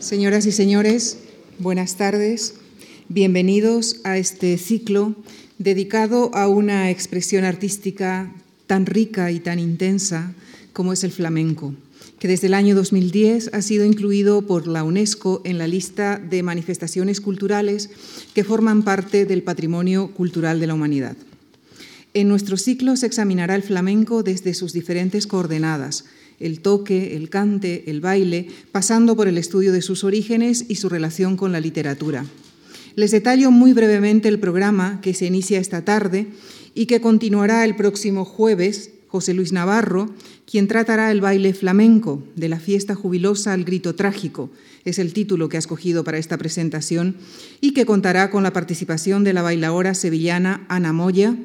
Señoras y señores, buenas tardes. Bienvenidos a este ciclo dedicado a una expresión artística tan rica y tan intensa como es el flamenco, que desde el año 2010 ha sido incluido por la UNESCO en la lista de manifestaciones culturales que forman parte del patrimonio cultural de la humanidad. En nuestro ciclo se examinará el flamenco desde sus diferentes coordenadas, el toque, el cante, el baile, pasando por el estudio de sus orígenes y su relación con la literatura. Les detallo muy brevemente el programa que se inicia esta tarde y que continuará el próximo jueves. José Luis Navarro, quien tratará el baile flamenco de la fiesta jubilosa al grito trágico, es el título que ha escogido para esta presentación, y que contará con la participación de la bailaora sevillana Ana Moya,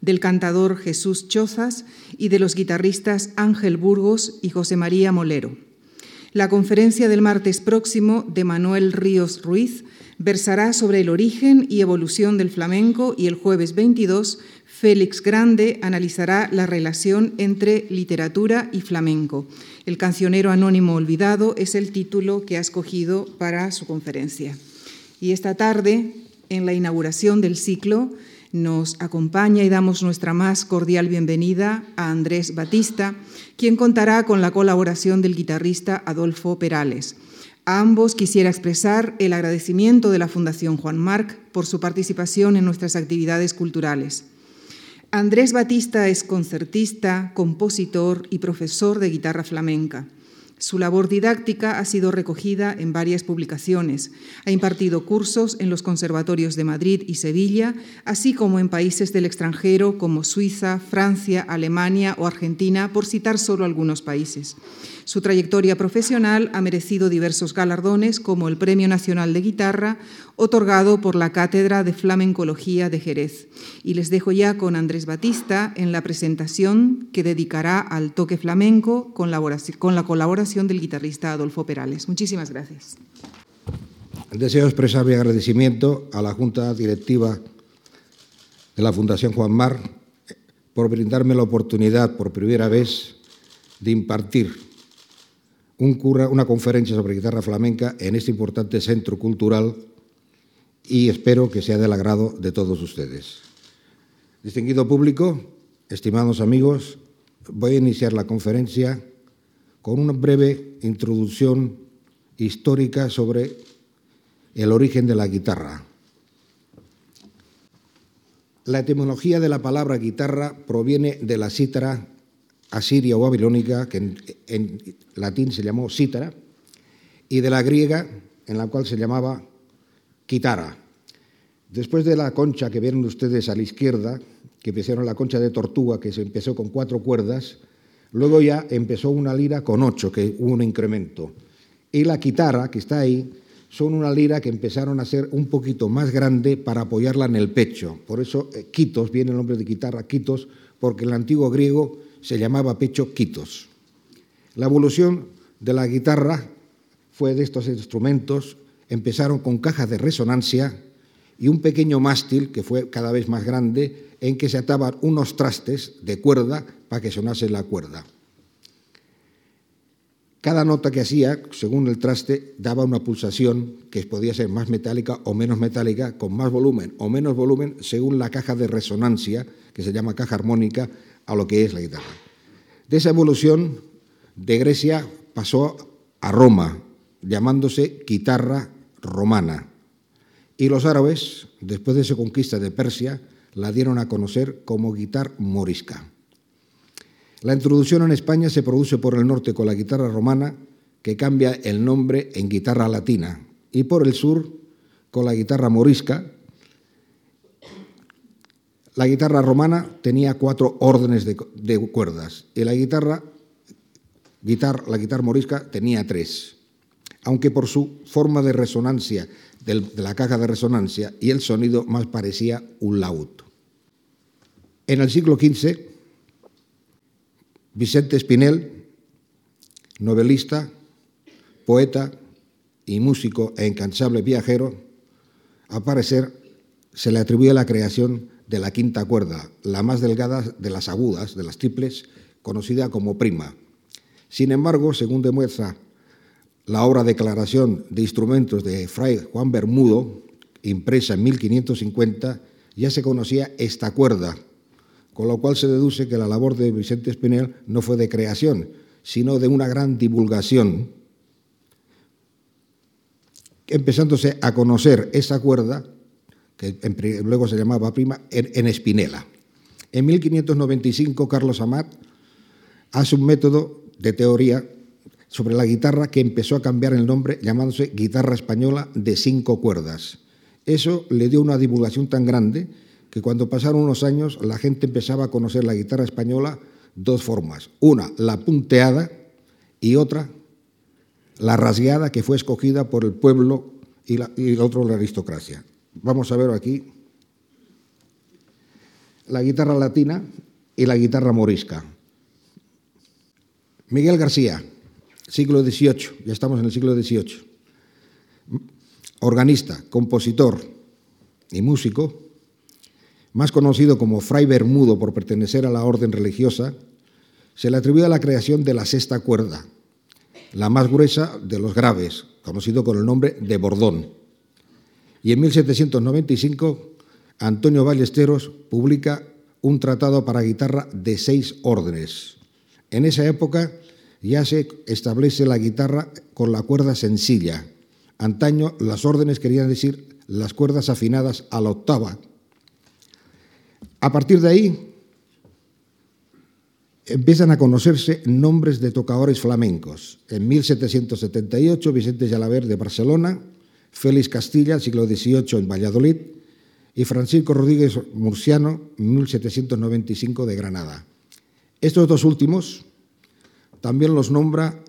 del cantador Jesús Chozas y de los guitarristas Ángel Burgos y José María Molero. La conferencia del martes próximo de Manuel Ríos Ruiz versará sobre el origen y evolución del flamenco y el jueves 22 Félix Grande analizará la relación entre literatura y flamenco. El cancionero anónimo olvidado es el título que ha escogido para su conferencia. Y esta tarde, en la inauguración del ciclo, nos acompaña y damos nuestra más cordial bienvenida a Andrés Batista, quien contará con la colaboración del guitarrista Adolfo Perales. A ambos quisiera expresar el agradecimiento de la Fundación Juan Marc por su participación en nuestras actividades culturales. Andrés Batista es concertista, compositor y profesor de guitarra flamenca. Su labor didáctica ha sido recogida en varias publicaciones. Ha impartido cursos en los conservatorios de Madrid y Sevilla, así como en países del extranjero como Suiza, Francia, Alemania o Argentina, por citar solo algunos países. Su trayectoria profesional ha merecido diversos galardones, como el Premio Nacional de Guitarra, otorgado por la Cátedra de Flamencología de Jerez. Y les dejo ya con Andrés Batista en la presentación que dedicará al toque flamenco con la colaboración del guitarrista Adolfo Perales. Muchísimas gracias. Deseo expresar mi agradecimiento a la Junta Directiva de la Fundación Juan Mar por brindarme la oportunidad por primera vez de impartir una conferencia sobre guitarra flamenca en este importante centro cultural y espero que sea del agrado de todos ustedes. Distinguido público, estimados amigos, voy a iniciar la conferencia con una breve introducción histórica sobre el origen de la guitarra. La etimología de la palabra guitarra proviene de la cítara asiria o babilónica, que en, latín se llamó cítara, y de la griega, en la cual se llamaba quitara. Después de la concha que vieron ustedes a la izquierda, que empezaron la concha de tortuga, que se empezó con cuatro cuerdas, luego ya empezó una lira con ocho, que hubo un incremento. Y la quitara, que está ahí, son una lira que empezaron a ser un poquito más grande para apoyarla en el pecho. Por eso, eh, quitos, viene el nombre de guitarra, quitos, porque en el antiguo griego se llamaba pecho quitos. La evolución de la guitarra fue de estos instrumentos, empezaron con cajas de resonancia y un pequeño mástil que fue cada vez más grande en que se ataban unos trastes de cuerda para que sonase la cuerda. Cada nota que hacía, según el traste, daba una pulsación que podía ser más metálica o menos metálica, con más volumen o menos volumen, según la caja de resonancia, que se llama caja armónica, a lo que es la guitarra. De esa evolución de Grecia pasó a Roma, llamándose guitarra romana. Y los árabes, después de su conquista de Persia, la dieron a conocer como guitarra morisca. La introducción en España se produce por el norte con la guitarra romana, que cambia el nombre en guitarra latina, y por el sur con la guitarra morisca, la guitarra romana tenía cuatro órdenes de, cuerdas y la guitarra, la guitarra morisca tenía tres, aunque por su forma de resonancia de la caja de resonancia y el sonido más parecía un laúd. En el siglo XV, Vicente Espinel, novelista, poeta y músico e incansable viajero, a parecer se le atribuye la creación de la quinta cuerda, la más delgada de las agudas, de las triples, conocida como prima. Sin embargo, según demuestra la obra Declaración de Instrumentos de Fray Juan Bermudo, impresa en 1550, ya se conocía esta cuerda, con lo cual se deduce que la labor de Vicente Espinel no fue de creación, sino de una gran divulgación, empezándose a conocer esa cuerda, que luego se llamaba prima, en Espinela. En 1595, Carlos Amat hace un método de teoría sobre la guitarra que empezó a cambiar el nombre llamándose guitarra española de cinco cuerdas. Eso le dio una divulgación tan grande que cuando pasaron unos años la gente empezaba a conocer la guitarra española dos formas. Una, la punteada y otra, la rasgueada que fue escogida por el pueblo y, y otro la aristocracia. Vamos a ver aquí la guitarra latina y la guitarra morisca. Miguel García, siglo XVIII, ya estamos en el siglo XVIII, organista, compositor y músico, más conocido como Fray Bermudo por pertenecer a la orden religiosa, se le atribuye la creación de la sexta cuerda, la más gruesa de los graves, conocido con el nombre de bordón. Y en 1795, Antonio Ballesteros publica un tratado para guitarra de seis órdenes. En esa época ya se establece la guitarra con la cuerda sencilla. Antaño las órdenes querían decir las cuerdas afinadas a la octava. A partir de ahí empiezan a conocerse nombres de tocadores flamencos. En 1778 Vicente Jalaber de Barcelona, Félix Castilla, siglo XVIII en Valladolid, y Francisco Rodríguez Murciano, 1795 de Granada. Estos dos últimos también los nombra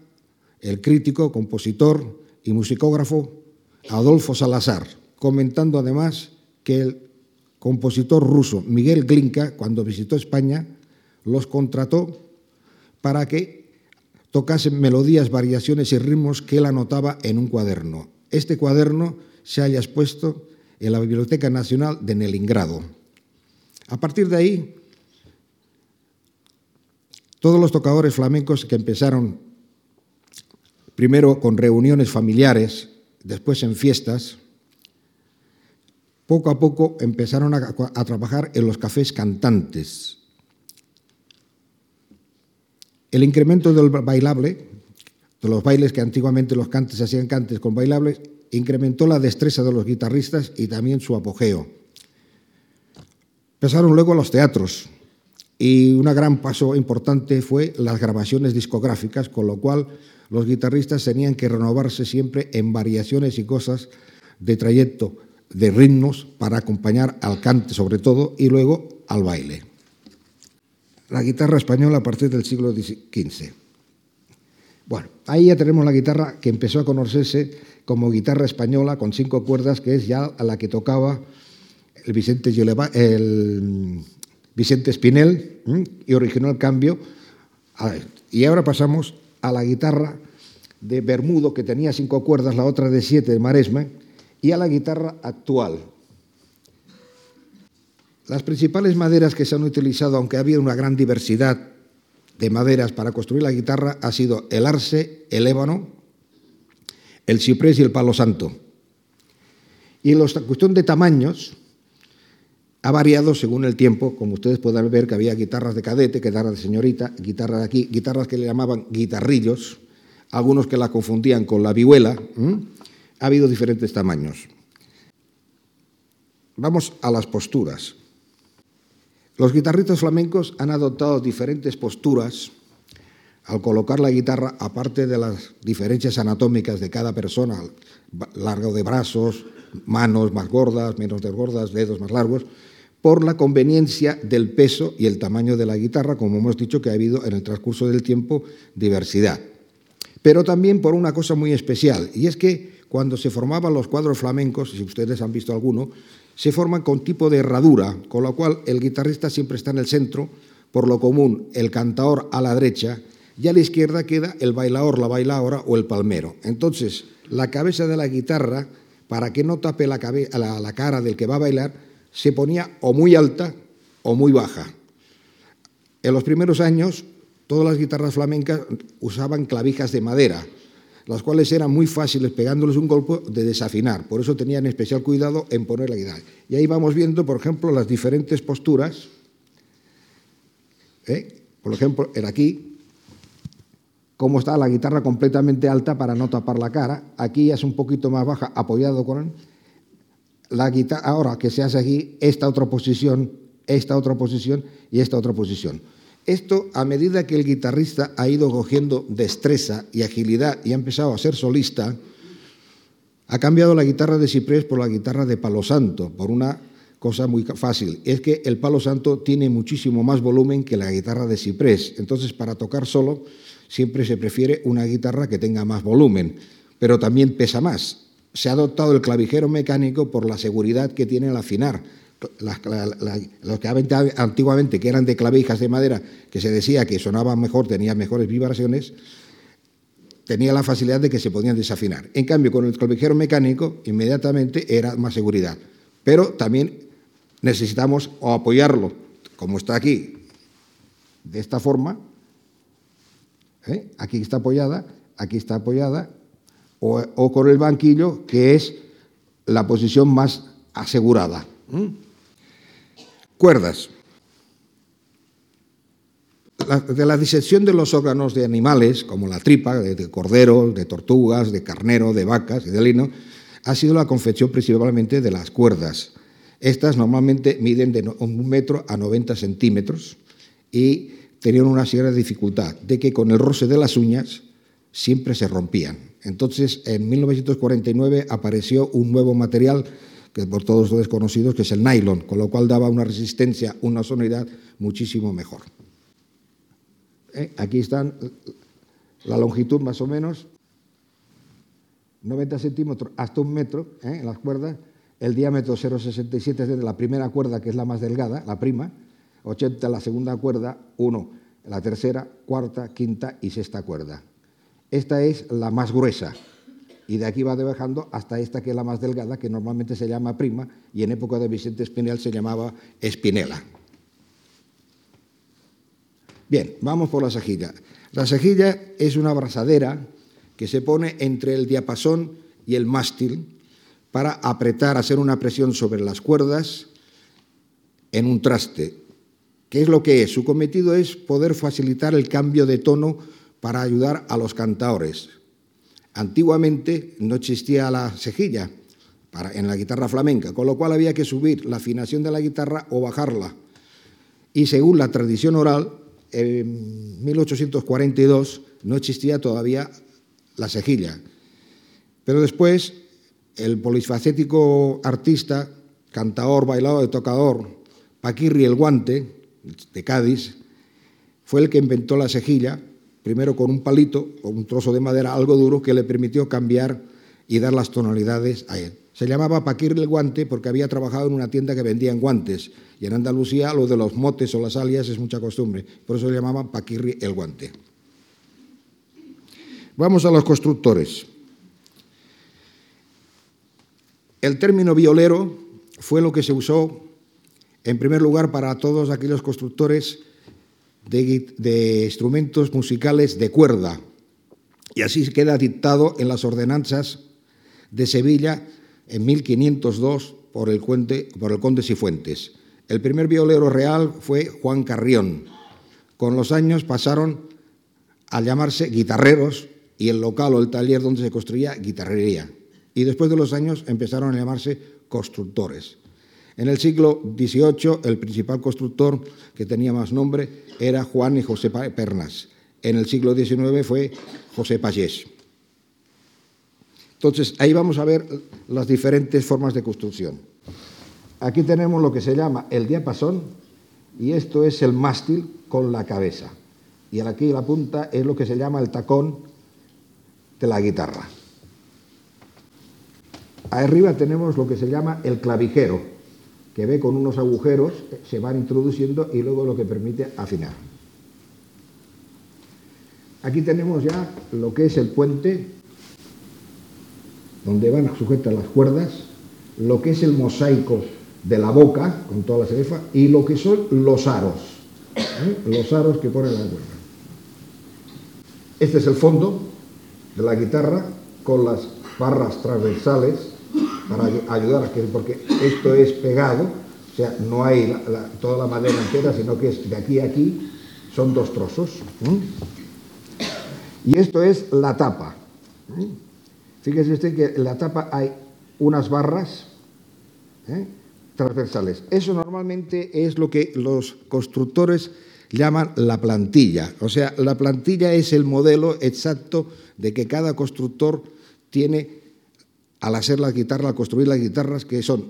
el crítico, compositor y musicógrafo Adolfo Salazar, comentando además que el compositor ruso Miguel Glinka, cuando visitó España, los contrató para que tocasen melodías, variaciones y ritmos que él anotaba en un cuaderno. Este cuaderno se haya expuesto en la Biblioteca Nacional de Nelingrado. A partir de ahí, todos los tocadores flamencos que empezaron primero con reuniones familiares, después en fiestas, poco a poco empezaron a, trabajar en los cafés cantantes. El incremento del bailable, de los bailes que antiguamente los cantes hacían cantes con bailables, incrementó la destreza de los guitarristas y también su apogeo. Empezaron luego los teatros, y un gran paso importante fue las grabaciones discográficas, con lo cual los guitarristas tenían que renovarse siempre en variaciones y cosas de trayecto, de ritmos, para acompañar al cante sobre todo y luego al baile. La guitarra española a partir del siglo XV. Bueno, ahí ya tenemos la guitarra que empezó a conocerse como guitarra española con cinco cuerdas, que es ya a la que tocaba el Vicente, el Vicente Espinel y originó el cambio. y ahora pasamos a la guitarra de Bermudo, que tenía cinco cuerdas, la otra de siete de Maresma, y a la guitarra actual. Las principales maderas que se han utilizado, aunque ha habido una gran diversidad de maderas para construir la guitarra, ha sido el arce, el ébano, el ciprés y el palo santo. Y en la cuestión de tamaños, ha variado según el tiempo, como ustedes pueden ver que había guitarras de cadete, guitarras de señorita, guitarras de aquí, guitarras que le llamaban guitarrillos, algunos que la confundían con la vihuela. Ha habido diferentes tamaños. Vamos a las posturas. Los guitarristas flamencos han adoptado diferentes posturas al colocar la guitarra, aparte de las diferencias anatómicas de cada persona, largo de brazos, manos más gordas, menos desgordas, dedos más largos, por la conveniencia del peso y el tamaño de la guitarra, como hemos dicho que ha habido en el transcurso del tiempo diversidad. Pero también por una cosa muy especial, y es que cuando se formaban los cuadros flamencos, si ustedes han visto alguno, se forman con tipo de herradura, con lo cual el guitarrista siempre está en el centro, por lo común el cantador a la derecha, y a la izquierda queda el bailador, la bailadora o el palmero. Entonces, la cabeza de la guitarra, para que no tape la, la cara del que va a bailar, se ponía o muy alta o muy baja. En los primeros años, todas las guitarras flamencas usaban clavijas de madera. las cuales eran muy fáciles pegándoles un golpe de desafinar. Por eso tenían especial cuidado en poner la guitarra. Y ahí vamos viendo, por ejemplo, las diferentes posturas. ¿eh? Por ejemplo, en aquí, cómo está la guitarra completamente alta para no tapar la cara. Aquí es un poquito más baja, apoyado con la guitarra. Ahora que se hace aquí, esta otra posición, esta otra posición y esta otra posición. Esto, a medida que el guitarrista ha ido cogiendo destreza y agilidad y ha empezado a ser solista, ha cambiado la guitarra de ciprés por la guitarra de palo santo, por una cosa muy fácil. Es que el palo santo tiene muchísimo más volumen que la guitarra de ciprés. Entonces, para tocar solo, siempre se prefiere una guitarra que tenga más volumen, pero también pesa más. Se ha adoptado el clavijero mecánico por la seguridad que tiene al afinar los que antiguamente, que eran de clavijas de madera, que se decía que sonaban mejor, tenían mejores vibraciones, tenía la facilidad de que se podían desafinar. En cambio, con el clavijero mecánico, inmediatamente era más seguridad. Pero también necesitamos apoyarlo, como está aquí, de esta forma. ¿eh? Aquí está apoyada, aquí está apoyada, o, con el banquillo, que es la posición más asegurada. Cuerdas. de la disección de los órganos de animales, como la tripa, de, cordero, de tortugas, de carnero, de vacas y de lino, ha sido la confección principalmente de las cuerdas. Estas normalmente miden de un metro a 90 centímetros y tenían una cierta dificultad de que con el roce de las uñas siempre se rompían. Entonces, en 1949 apareció un nuevo material que por todos los desconocidos, que es el nylon, con lo cual daba una resistencia, una sonoridad muchísimo mejor. Eh, aquí están la longitud más o menos, 90 centímetros hasta un metro ¿eh? en las cuerdas, el diámetro 0,67 es de la primera cuerda, que es la más delgada, la prima, 80 la segunda cuerda, 1 la tercera, cuarta, quinta y sexta cuerda. Esta es la más gruesa, y de aquí va bajando hasta esta que es la más delgada, que normalmente se llama prima, y en época de Vicente Espinel se llamaba espinela. Bien, vamos por la cejilla. La cejilla es una abrazadera que se pone entre el diapasón y el mástil para apretar, hacer una presión sobre las cuerdas en un traste. ¿Qué es lo que es? Su cometido es poder facilitar el cambio de tono para ayudar a los cantadores. Antiguamente no existía la cejilla en la guitarra flamenca, con lo cual había que subir la afinación de la guitarra o bajarla. Y según la tradición oral, en 1842 no existía todavía la cejilla. Pero después el polifacético artista, cantador, bailador, tocador, Paquirri el Guante, de Cádiz, fue el que inventó la cejilla primero con un palito o un trozo de madera algo duro que le permitió cambiar y dar las tonalidades a él. Se llamaba Paquir el Guante porque había trabajado en una tienda que vendía guantes y en Andalucía lo de los motes o las alias es mucha costumbre, por eso le llamaban Paquirri el Guante. Vamos a los constructores. El término violero fue lo que se usó en primer lugar para todos aquellos constructores de, instrumentos musicales de cuerda. Y así queda dictado en las ordenanzas de Sevilla en 1502 por el, por el conde Cifuentes. El primer violero real fue Juan Carrión. Con los años pasaron a llamarse guitarreros y el local o el taller donde se construía guitarrería. Y después de los años empezaron a llamarse constructores. En el siglo XVIII, el principal constructor que tenía más nombre era Juan y José Pernas. En el siglo XIX fue José Pagés. Entonces, ahí vamos a ver las diferentes formas de construcción. Aquí tenemos lo que se llama el diapasón y esto es el mástil con la cabeza. Y aquí la punta es lo que se llama el tacón de la guitarra. Arriba tenemos lo que se llama el clavijero, que ve con unos agujeros, se van introduciendo y luego lo que permite afinar. Aquí tenemos ya lo que es el puente, donde van a sujetar las cuerdas, lo que es el mosaico de la boca, con toda la cerefa, y lo que son los aros, ¿eh? los aros que ponen la cuerda. Este es el fondo, de la guitarra con las barras transversales para ayudar a que, porque esto es pegado, o sea, no hay toda la madera entera, sino que es de aquí a aquí, son dos trozos. Y esto es la tapa. Fíjese usted que en la tapa hay unas barras ¿eh? transversales. Eso normalmente es lo que los constructores llaman la plantilla. O sea, la plantilla es el modelo exacto de que cada constructor tiene al hacer la guitarra, al construir las guitarras, que son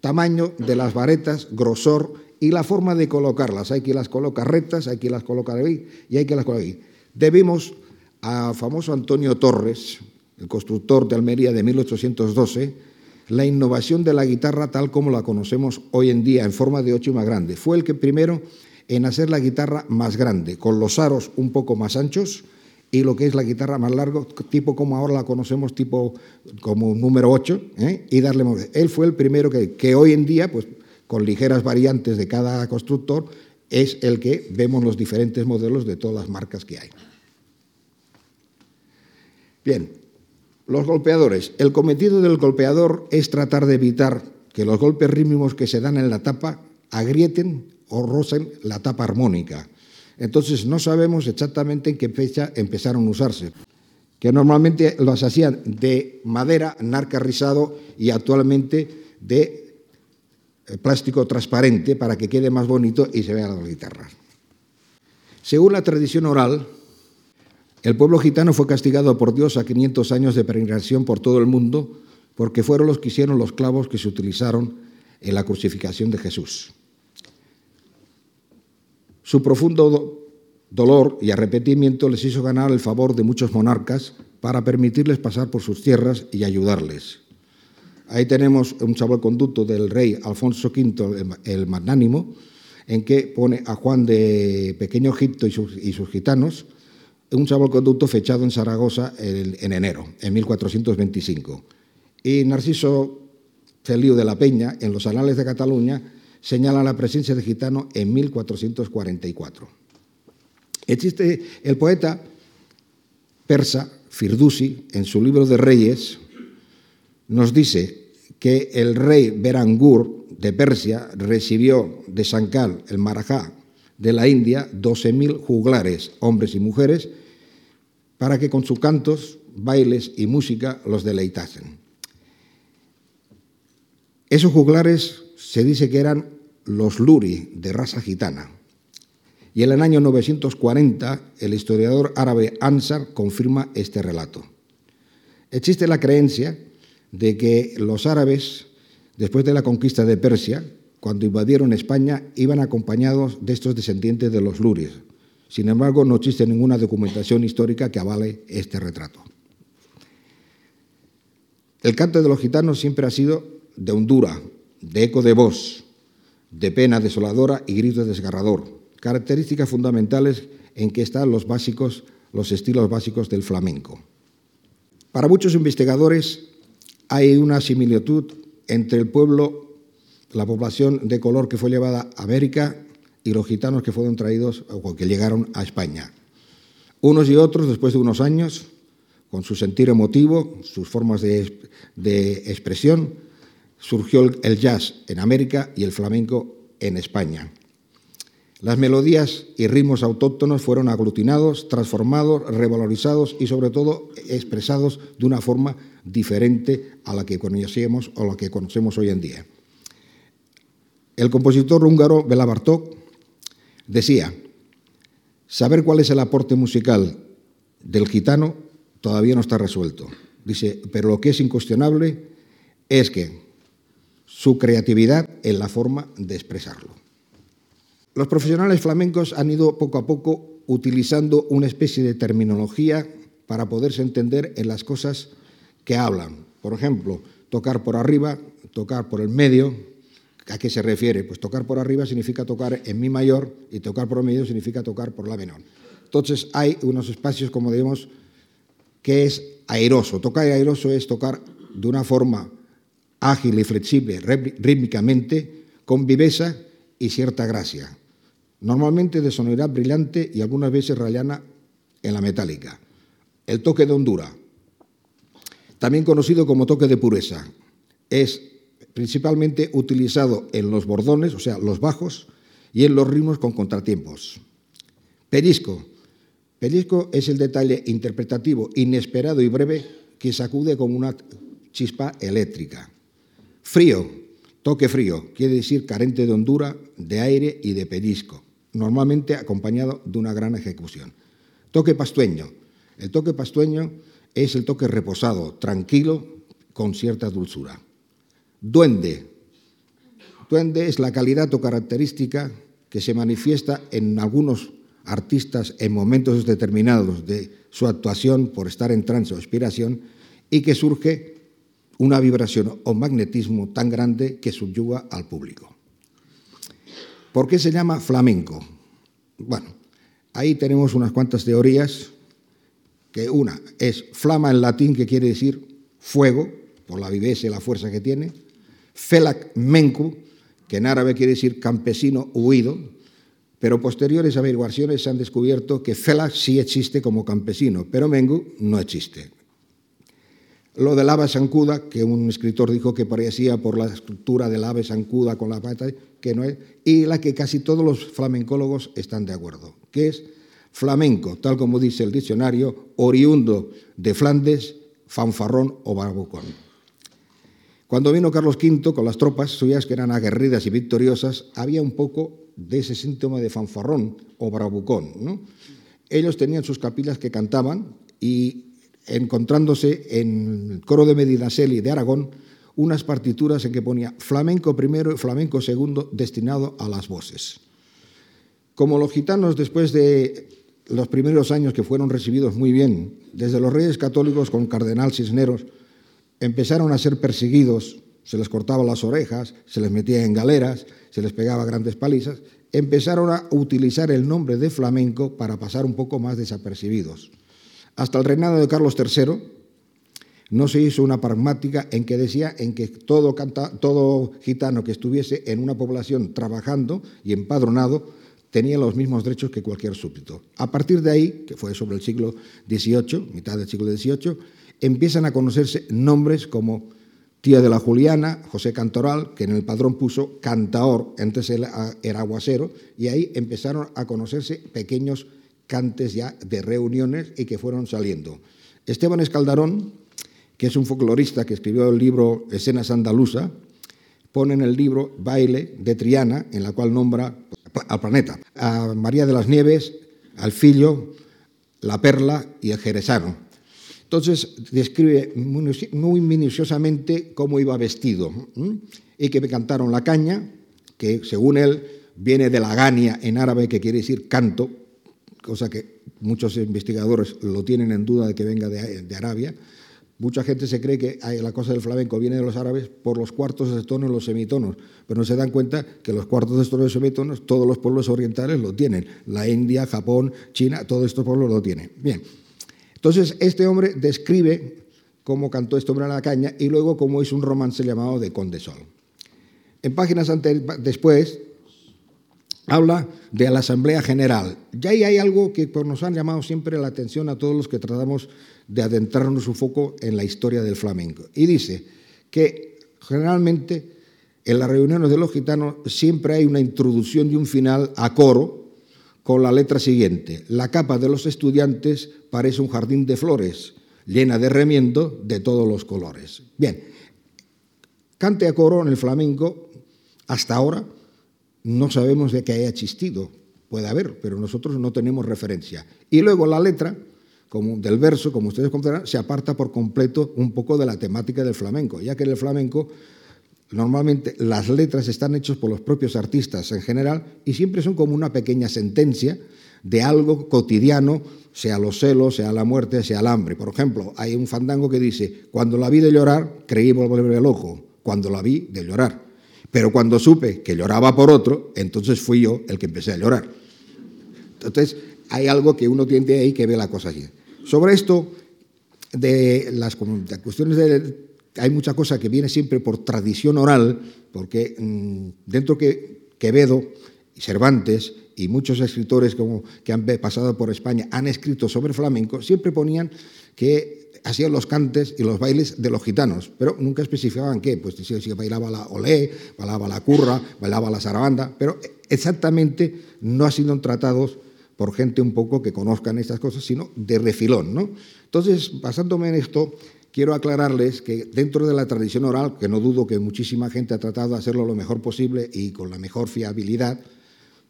tamaño de las varetas, grosor y la forma de colocarlas. Hay que las coloca rectas, hay que las coloca ahí y hay que las colocar ahí. Debimos a famoso Antonio Torres, el constructor de Almería de 1812, la innovación de la guitarra tal como la conocemos hoy en día en forma de ocho más grande. Fue el que primero en hacer la guitarra más grande, con los aros un poco más anchos y lo que es la guitarra más largo, tipo como ahora la conocemos, tipo como número 8, ¿eh? y darle... Él fue el primero que, que hoy en día, pues con ligeras variantes de cada constructor, es el que vemos los diferentes modelos de todas las marcas que hay. Bien, los golpeadores. El cometido del golpeador es tratar de evitar que los golpes rítmicos que se dan en la tapa agrieten o rocen la tapa armónica. Entonces no sabemos exactamente en qué fecha empezaron a usarse, que normalmente los hacían de madera, narca rizado y actualmente de eh, plástico transparente para que quede más bonito y se vean las guitarras. Según la tradición oral, el pueblo gitano fue castigado por Dios a 500 años de peregrinación por todo el mundo porque fueron los que hicieron los clavos que se utilizaron en la crucificación de Jesús. Su profundo dolor y arrepentimiento les hizo ganar el favor de muchos monarcas para permitirles pasar por sus tierras y ayudarles. Ahí tenemos un salvoconducto del rey Alfonso V el Magnánimo, en que pone a Juan de Pequeño Egipto y sus, gitanos, un salvoconducto fechado en Zaragoza en, enero, en 1425. Y Narciso Celío de la Peña, en los Anales de Cataluña, señala la presencia de gitano en 1444. Existe el poeta persa Firdusi, en su libro de Reyes, nos dice que el rey Berangur de Persia recibió de Sankal, el Marajá de la India, 12.000 juglares, hombres y mujeres, para que con sus cantos, bailes y música los deleitasen. Esos juglares se dice que eran los luri de raza gitana. Y en el año 940 el historiador árabe Ansar confirma este relato. Existe la creencia de que los árabes, después de la conquista de Persia, cuando invadieron España, iban acompañados de estos descendientes de los luris. Sin embargo, no existe ninguna documentación histórica que avale este retrato. El canto de los gitanos siempre ha sido de hondura, de eco de voz, de pena desoladora y grito desgarrador, características fundamentales en que están los básicos, los estilos básicos del flamenco. Para muchos investigadores hay una similitud entre el pueblo, la población de color que fue llevada a América y los gitanos que fueron traídos o que llegaron a España. Unos y otros, después de unos años, con su sentir emotivo, sus formas de, de expresión, surgió el jazz en América y el flamenco en España. Las melodías y ritmos autóctonos fueron aglutinados, transformados, revalorizados y sobre todo expresados de una forma diferente a la que conocíamos o la que conocemos hoy en día. El compositor húngaro Bela Bartók decía, saber cuál es el aporte musical del gitano todavía no está resuelto. Dice, pero lo que es incuestionable es que su creatividad en la forma de expresarlo. Los profesionales flamencos han ido poco a poco utilizando una especie de terminología para poderse entender en las cosas que hablan. Por ejemplo, tocar por arriba, tocar por el medio. ¿A qué se refiere? Pues tocar por arriba significa tocar en mi mayor y tocar por medio significa tocar por la menor. Entonces hay unos espacios, como digamos, que es airoso. Tocar airoso es tocar de una forma ágil y flexible rítmicamente, con viveza y cierta gracia. Normalmente de sonoridad brillante y algunas veces rayana en la metálica. El toque de hondura, también conocido como toque de pureza. Es principalmente utilizado en los bordones, o sea, los bajos, y en los ritmos con contratiempos. Pellizco. Pellizco es el detalle interpretativo inesperado y breve que sacude como una chispa eléctrica. Frío, toque frío, quiere decir carente de hondura, de aire y de pellizco, normalmente acompañado de una gran ejecución. Toque pastueño. El toque pastueño es el toque reposado, tranquilo, con cierta dulzura. Duende. Duende es la calidad o característica que se manifiesta en algunos artistas en momentos determinados de su actuación por estar en trance o inspiración y que surge una vibración o magnetismo tan grande que subyuga al público. ¿Por qué se llama flamenco? Bueno, ahí tenemos unas cuantas teorías, que una es flama en latín, que quiere decir fuego, por la viveza y la fuerza que tiene, felac menku, que en árabe quiere decir campesino huido, pero posteriores averiguaciones han descubierto que felac sí existe como campesino, pero mengu no existe. Lo del ave sancuda, que un escritor dijo que parecía por la estructura del ave sancuda con la pata, que no es, y la que casi todos los flamencólogos están de acuerdo, que es flamenco, tal como dice el diccionario, oriundo de Flandes, fanfarrón o barbucón. Cuando vino Carlos V con las tropas suyas que eran aguerridas y victoriosas, había un poco de ese síntoma de fanfarrón o bravucón. ¿no? Ellos tenían sus capilas que cantaban y encontrándose en el coro de Medinaceli de Aragón unas partituras en que ponía flamenco primero y flamenco segundo destinado a las voces. Como los gitanos después de los primeros años que fueron recibidos muy bien, desde los reyes católicos con Cardenal Cisneros, empezaron a ser perseguidos, se les cortaba las orejas, se les metía en galeras, se les pegaba grandes palizas, empezaron a utilizar el nombre de flamenco para pasar un poco más desapercibidos. Hasta el reinado de Carlos III no se hizo una pragmática en que decía en que todo, gitano que estuviese en una población trabajando y empadronado tenía los mismos derechos que cualquier súbdito. A partir de ahí, que fue sobre el siglo XVIII, mitad del siglo XVIII, empiezan a conocerse nombres como Tía de la Juliana, José Cantoral, que en el padrón puso Cantaor, entonces era aguacero, y ahí empezaron a conocerse pequeños cantes ya de reuniones y que fueron saliendo. Esteban Escaldarón, que es un folclorista que escribió el libro Escenas Andaluza, pone en el libro Baile de Triana, en la cual nombra al planeta, a María de las Nieves, al Fillo, la Perla y el Jerezano. Entonces describe muy minuciosamente cómo iba vestido y que me cantaron la caña, que según él viene de la gania en árabe, que quiere decir canto, cosa que muchos investigadores lo tienen en duda de que venga de, Arabia. Mucha gente se cree que la cosa del flamenco viene de los árabes por los cuartos de tono y los semitonos, pero no se dan cuenta que los cuartos de tono y semitonos todos los pueblos orientales lo tienen. La India, Japón, China, todos estos pueblos lo tienen. Bien, entonces este hombre describe cómo cantó este hombre a la caña y luego cómo hizo un romance llamado de Conde Sol. En páginas antes, después habla de la Asamblea General. Ya ahí hay algo que nos han llamado siempre la atención a todos los que tratamos de adentrarnos un poco en la historia del flamenco. Y dice que generalmente en las reuniones de los gitanos siempre hay una introducción y un final a coro con la letra siguiente. La capa de los estudiantes parece un jardín de flores, llena de remiendo de todos los colores. Bien, cante a coro en el flamenco hasta ahora no sabemos de qué haya existido. Puede haber, pero nosotros no tenemos referencia. Y luego la letra como del verso, como ustedes comprenderán, se aparta por completo un poco de la temática del flamenco, ya que en el flamenco normalmente las letras están hechas por los propios artistas en general y siempre son como una pequeña sentencia de algo cotidiano, sea los celos, sea la muerte, sea el hambre. Por ejemplo, hay un fandango que dice, cuando la vi de llorar, creí volverme el ojo, cuando la vi de llorar. Pero cuando supe que lloraba por otro, entonces fui yo el que empecé a llorar. Entonces, hay algo que uno tiene ahí que ve la cosa así. Sobre esto, de las, cuestiones de... Hay mucha cosa que viene siempre por tradición oral, porque mm, dentro que Quevedo y Cervantes y muchos escritores como, que han pasado por España han escrito sobre flamenco, siempre ponían que hacían los cantes y los bailes de los gitanos, pero nunca especificaban qué, pues si, si bailaba la olé, bailaba la curra, bailaba la zarabanda, pero exactamente no han sido tratados por gente un poco que conozcan estas cosas, sino de refilón. ¿no? Entonces, basándome en esto, quiero aclararles que dentro de la tradición oral, que no dudo que muchísima gente ha tratado de hacerlo lo mejor posible y con la mejor fiabilidad,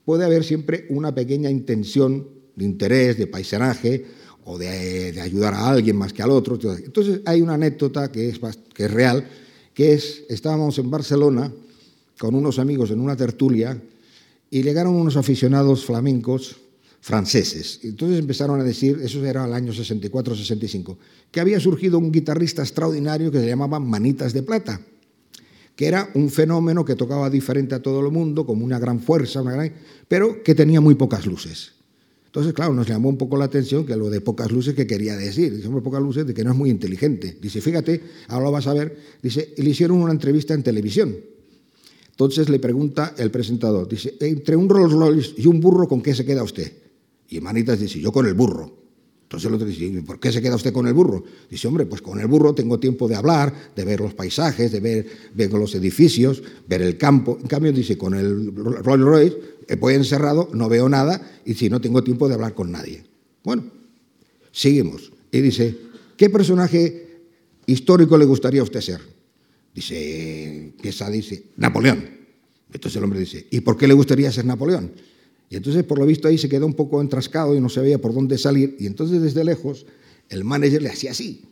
puede haber siempre una pequeña intención de interés, de paisanaje o de, ayudar a alguien más que al otro. Entonces hay una anécdota que es, que es real, que es, estábamos en Barcelona con unos amigos en una tertulia y llegaron unos aficionados flamencos franceses. Entonces empezaron a decir, eso era el año 64-65, que había surgido un guitarrista extraordinario que se llamaba Manitas de Plata, que era un fenómeno que tocaba diferente a todo el mundo, como una gran fuerza, pero que tenía muy pocas luces. Entonces, claro, nos llamó un poco la atención que lo de pocas luces que quería decir. Dice, pocas luces de que no es muy inteligente. Dice, fíjate, ahora lo vas a ver. Dice, le hicieron una entrevista en televisión. Entonces le pregunta el presentador, dice, entre un Rolls Royce y un burro, ¿con qué se queda usted? Y Manitas dice, yo con el burro. Entonces el otro dice, ¿por qué se queda usted con el burro? Dice, hombre, pues con el burro tengo tiempo de hablar, de ver los paisajes, de ver, ver los edificios, ver el campo. En cambio, dice, con el Rolls Royce voy encerrado, no veo nada y si no tengo tiempo de hablar con nadie. Bueno, seguimos. Y dice, ¿qué personaje histórico le gustaría a usted ser? Dice, esa dice, Napoleón. Entonces el hombre dice, ¿y por qué le gustaría ser Napoleón? Y entonces, por lo visto, ahí se quedó un poco entrascado y no sabía por dónde salir. Y entonces, desde lejos, el manager le hacía así.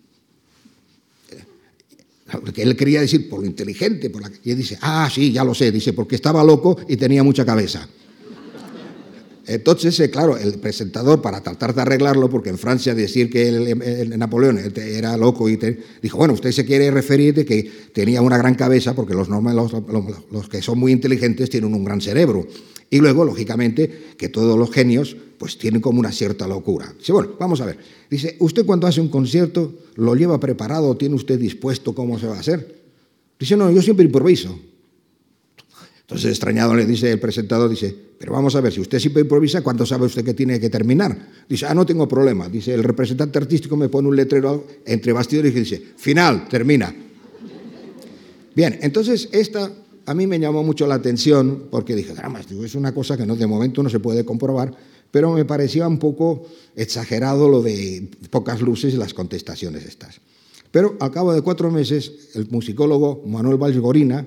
Porque él quería decir por lo inteligente. Por la... Y dice, ah, sí, ya lo sé. Dice, porque estaba loco y tenía mucha cabeza. Entonces, eh, claro, el presentador, para tratar de arreglarlo, porque en Francia decir que el, Napoleón era loco, y dijo, bueno, usted se quiere referir de que tenía una gran cabeza, porque los, los, los, que son muy inteligentes tienen un gran cerebro. Y luego, lógicamente, que todos los genios pues tienen como una cierta locura. Dice, bueno, vamos a ver. Dice, ¿usted cuando hace un concierto lo lleva preparado, tiene usted dispuesto cómo se va a hacer? Dice, no, yo siempre improviso. Entonces, extrañado le dice el presentador, dice, pero vamos a ver, si usted siempre improvisa, ¿cuándo sabe usted que tiene que terminar? Dice, ah, no tengo problema. Dice, el representante artístico me pone un letrero entre bastidores y dice, final, termina. Bien, entonces esta a mí me llamó mucho la atención porque dije, drama, es una cosa que no, de momento no se puede comprobar, pero me parecía un poco exagerado lo de pocas luces y las contestaciones estas. Pero al cabo de cuatro meses, el musicólogo Manuel Valgorina,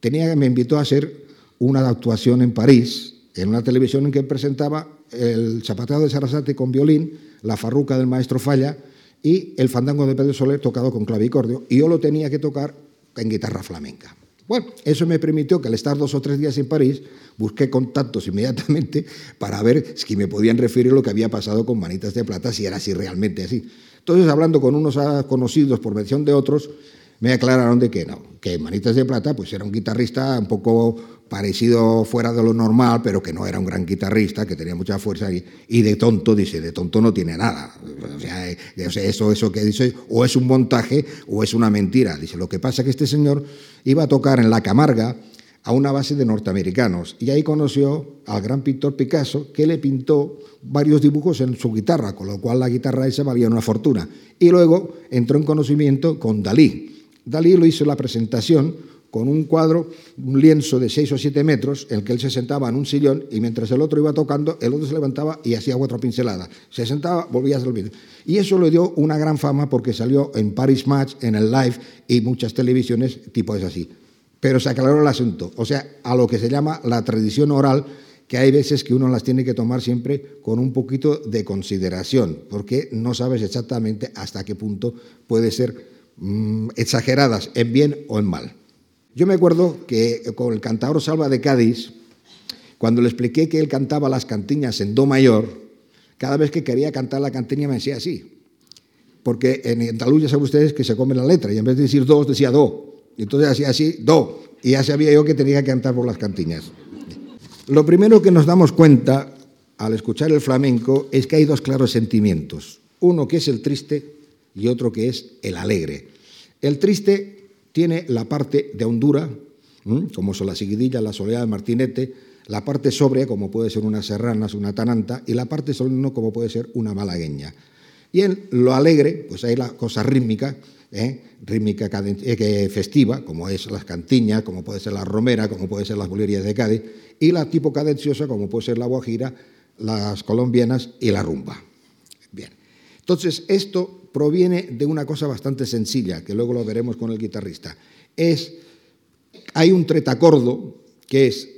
tenía, me invitó a hacer una actuación en París, en una televisión en que presentaba el zapateo de Sarasate con violín, la farruca del maestro Falla y el fandango de Pedro Soler tocado con clavicordio, y yo lo tenía que tocar en guitarra flamenca. Bueno, eso me permitió que al estar dos o tres días en París, busqué contactos inmediatamente para ver si me podían referir lo que había pasado con Manitas de Plata, si era así realmente así. Entonces, hablando con unos conocidos por mención de otros, me aclararon de que no, que Manitas de Plata pues era un guitarrista un poco parecido fuera de lo normal, pero que no era un gran guitarrista, que tenía mucha fuerza y, de tonto, dice, de tonto no tiene nada. O sea, eh, eso, eso que dice, o es un montaje o es una mentira. Dice, lo que pasa es que este señor iba a tocar en La Camarga a una base de norteamericanos y ahí conoció al gran pintor Picasso que le pintó varios dibujos en su guitarra, con lo cual la guitarra esa valía una fortuna. Y luego entró en conocimiento con Dalí Dalí lo hizo la presentación con un cuadro, un lienzo de 6 o 7 metros, en el que él se sentaba en un sillón y mientras el otro iba tocando, el otro se levantaba y hacía otra pincelada. Se sentaba, volvía a hacer Y eso le dio una gran fama porque salió en Paris Match, en el Live y muchas televisiones tipo es así. Pero se aclaró el asunto, o sea, a lo que se llama la tradición oral, que hay veces que uno las tiene que tomar siempre con un poquito de consideración, porque no sabes exactamente hasta qué punto puede ser Mm, exageradas en bien o en mal. Yo me acuerdo que con el cantador Salva de Cádiz, cuando le expliqué que él cantaba las cantiñas en Do mayor, cada vez que quería cantar la cantiña me decía así. Porque en Andalucía saben ustedes que se come la letra y en vez de decir dos decía do. Y entonces hacía así, do. Y ya sabía yo que tenía que cantar por las cantiñas. Lo primero que nos damos cuenta al escuchar el flamenco es que hay dos claros sentimientos. Uno que es el triste y otro que es el alegre. El triste tiene la parte de hondura, como son la seguidilla, la soledad de martinete, la parte sobria, como puede ser una serranas, una tananta, y la parte soleno, como puede ser una malagueña. Y en lo alegre, pues hay la cosa rítmica, ¿eh? rítmica eh, festiva, como es las cantiñas, como puede ser la romera, como puede ser las bulerías de Cádiz, y la tipo cadenciosa, como puede ser la guajira, las colombianas y la rumba. Bien. Entonces, esto proviene de una cosa bastante sencilla, que luego lo veremos con el guitarrista. Es, hay un tretacordo que es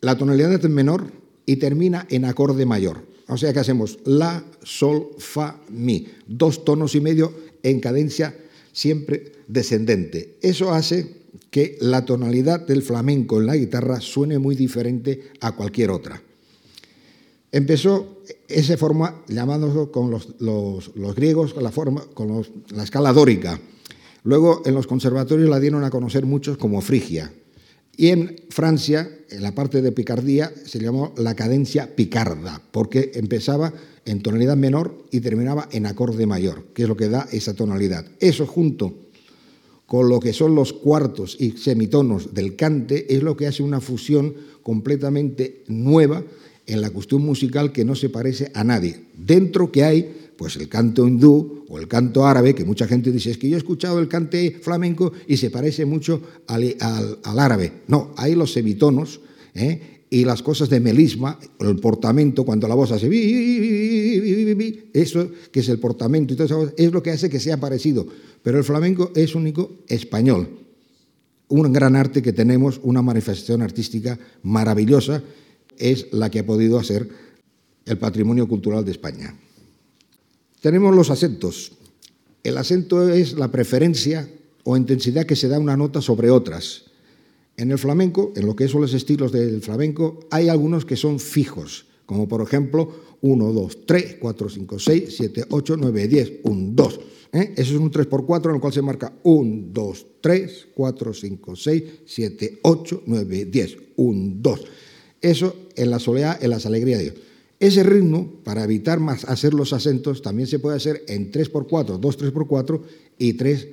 la tonalidad en menor y termina en acorde mayor. O sea que hacemos la, sol, fa, mi. Dos tonos y medio en cadencia siempre descendente. Eso hace que la tonalidad del flamenco en la guitarra suene muy diferente a cualquier otra. Empezó esa forma llamándose con los, griegos la, forma, con la escala dórica. Luego en los conservatorios la dieron a conocer muchos como frigia. Y en Francia, en la parte de picardía, se llamó la cadencia picarda, porque empezaba en tonalidad menor y terminaba en acorde mayor, que es lo que da esa tonalidad. Eso junto con lo que son los cuartos y semitonos del cante es lo que hace una fusión completamente nueva en la cuestión musical que no se parece a nadie. Dentro que hay pues el canto hindú o el canto árabe, que mucha gente dice, es que yo he escuchado el cante flamenco y se parece mucho al, árabe. No, hay los semitonos ¿eh? y las cosas de melisma, el portamento, cuando la voz hace eso que es el portamento y todo eso, es lo que hace que sea parecido. Pero el flamenco es único español. Un gran arte que tenemos, una manifestación artística maravillosa, es la que ha podido hacer el patrimonio cultural de España. Tenemos los acentos. El acento es la preferencia o intensidad que se da una nota sobre otras. En el flamenco, en lo que son los estilos del flamenco, hay algunos que son fijos, como por ejemplo 1, 2, 3, 4, 5, 6, 7, 8, 9, 10, 1, 2. Eso es un 3x4 en el cual se marca 1, 2, 3, 4, 5, 6, 7, 8, 9, 10, 1, 2. Eso en la soledad, en las alegrías de Dios. Ese ritmo, para evitar más hacer los acentos, también se puede hacer en 3x4, 2 3x4 y 3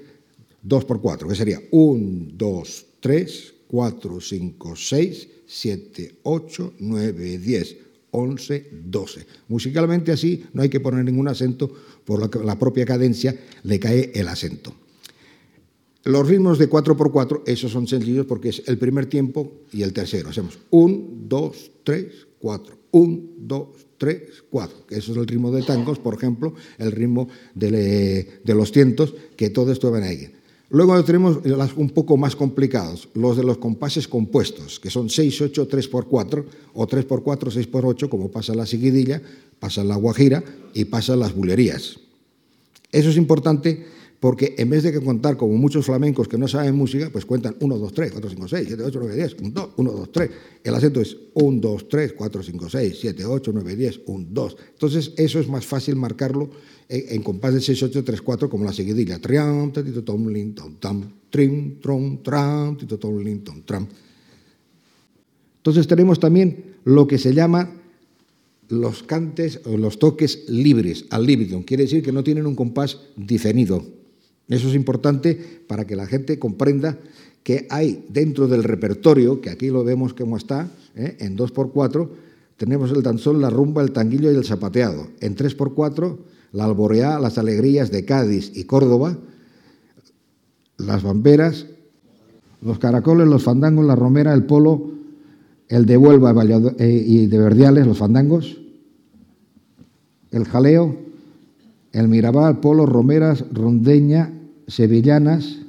2x4, que sería 1, 2, 3, 4, 5, 6, 7, 8, 9, 10, 11, 12. Musicalmente así no hay que poner ningún acento, por la propia cadencia le cae el acento. Los ritmos de 4x4, esos son sencillos porque es el primer tiempo y el tercero. Hacemos 1, 2, 3, 4. 1, 2, 3, 4. Eso es el ritmo de tangos, por ejemplo, el ritmo de, los cientos, que todo esto va ahí. Luego tenemos los un poco más complicados, los de los compases compuestos, que son 6, 8, 3 por 4, o 3 por 4, 6 por 8, como pasa la seguidilla, pasa la guajira y pasa las bulerías. Eso es importante porque en vez de que contar como muchos flamencos que no saben música, pues cuentan 1, 2, 3, 4, 5, 6, 7, 8, 9, 10, 1, 2, 1, 2, 3. El acento es 1, 2, 3, 4, 5, 6, 7, 8, 9, 10, 1, 2. Entonces eso es más fácil marcarlo en, en compás de 6, 8, 3, 4 como la seguidilla. Triam, tito, tom, lin, tom, tam, trim, trom, tram, tito, tom, lin, tom, tram. Entonces tenemos también lo que se llama los cantes o los toques libres, al libitum. Quiere decir que no tienen un compás definido eso es importante para que la gente comprenda que hay dentro del repertorio, que aquí lo vemos como está, ¿eh? en 2x4, tenemos el danzón, la rumba, el tanguillo y el zapateado. En 3x4, la alboreá, las alegrías de Cádiz y Córdoba, las bamberas, los caracoles, los fandangos, la romera, el polo, el de Huelva eh, y de Verdiales, los fandangos, el jaleo, el Mirabal, Polo, Romeras, Rondeña, Sevillanas,